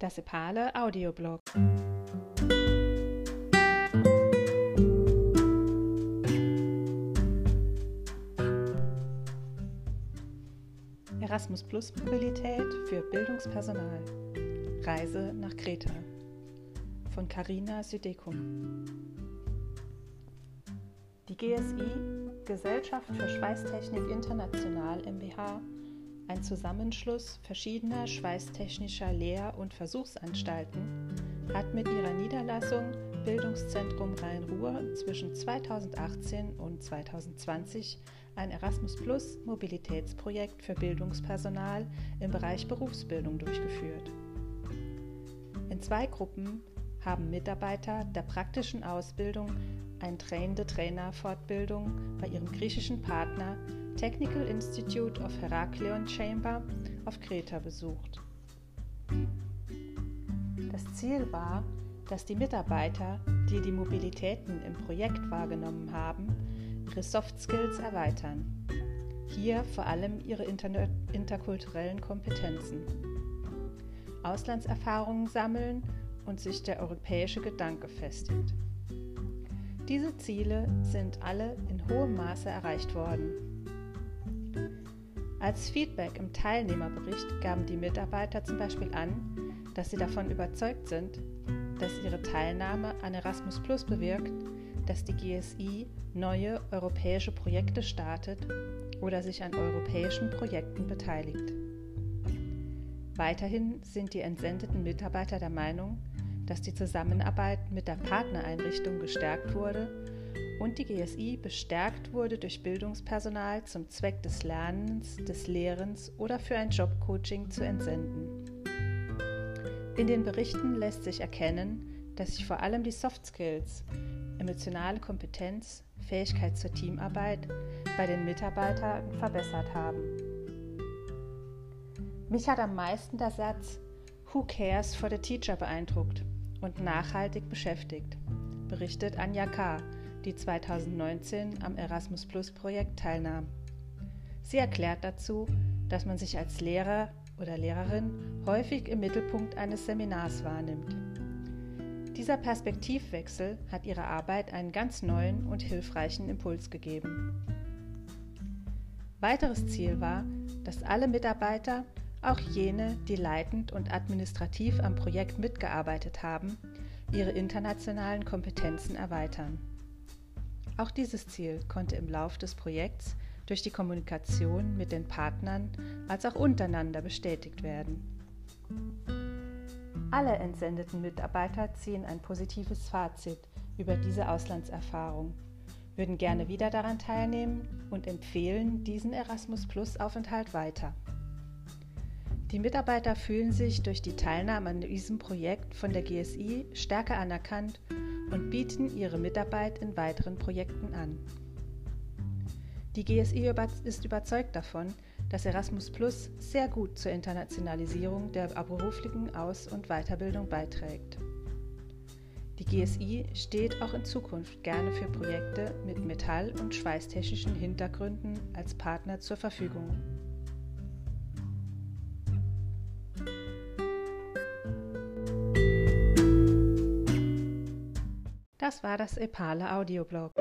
Das Epale Audioblog. Erasmus Plus Mobilität für Bildungspersonal. Reise nach Kreta von Carina Südekum. Die GSI, Gesellschaft für Schweißtechnik International MBH, ein Zusammenschluss verschiedener schweißtechnischer Lehr- und Versuchsanstalten, hat mit ihrer Niederlassung Bildungszentrum Rhein-Ruhr zwischen 2018 und 2020 ein Erasmus Plus Mobilitätsprojekt für Bildungspersonal im Bereich Berufsbildung durchgeführt. In zwei Gruppen haben Mitarbeiter der praktischen Ausbildung eine trainende Trainer-Fortbildung bei ihrem griechischen Partner Technical Institute of Heraklion Chamber auf Kreta besucht. Das Ziel war, dass die Mitarbeiter, die die Mobilitäten im Projekt wahrgenommen haben, ihre Soft Skills erweitern. Hier vor allem ihre inter interkulturellen Kompetenzen. Auslandserfahrungen sammeln und sich der europäische Gedanke festigt. Diese Ziele sind alle in hohem Maße erreicht worden. Als Feedback im Teilnehmerbericht gaben die Mitarbeiter zum Beispiel an, dass sie davon überzeugt sind, dass ihre Teilnahme an Erasmus Plus bewirkt, dass die GSI neue europäische Projekte startet oder sich an europäischen Projekten beteiligt. Weiterhin sind die entsendeten Mitarbeiter der Meinung, dass die Zusammenarbeit mit der Partnereinrichtung gestärkt wurde und die GSI bestärkt wurde durch Bildungspersonal zum Zweck des Lernens, des Lehrens oder für ein Jobcoaching zu entsenden. In den Berichten lässt sich erkennen, dass sich vor allem die Soft Skills, emotionale Kompetenz, Fähigkeit zur Teamarbeit bei den Mitarbeitern verbessert haben. Mich hat am meisten der Satz Who cares for the teacher beeindruckt und nachhaltig beschäftigt, berichtet Anja K., die 2019 am Erasmus Plus Projekt teilnahm. Sie erklärt dazu, dass man sich als Lehrer oder Lehrerin häufig im Mittelpunkt eines Seminars wahrnimmt. Dieser Perspektivwechsel hat ihrer Arbeit einen ganz neuen und hilfreichen Impuls gegeben. Weiteres Ziel war, dass alle Mitarbeiter, auch jene, die leitend und administrativ am Projekt mitgearbeitet haben, ihre internationalen Kompetenzen erweitern. Auch dieses Ziel konnte im Lauf des Projekts durch die Kommunikation mit den Partnern als auch untereinander bestätigt werden. Alle entsendeten Mitarbeiter ziehen ein positives Fazit über diese Auslandserfahrung, würden gerne wieder daran teilnehmen und empfehlen diesen Erasmus Plus Aufenthalt weiter. Die Mitarbeiter fühlen sich durch die Teilnahme an diesem Projekt von der GSI stärker anerkannt und bieten ihre Mitarbeit in weiteren Projekten an. Die GSI ist überzeugt davon, dass Erasmus Plus sehr gut zur Internationalisierung der beruflichen Aus- und Weiterbildung beiträgt. Die GSI steht auch in Zukunft gerne für Projekte mit metall- und schweißtechnischen Hintergründen als Partner zur Verfügung. Das war das Epale Audioblog.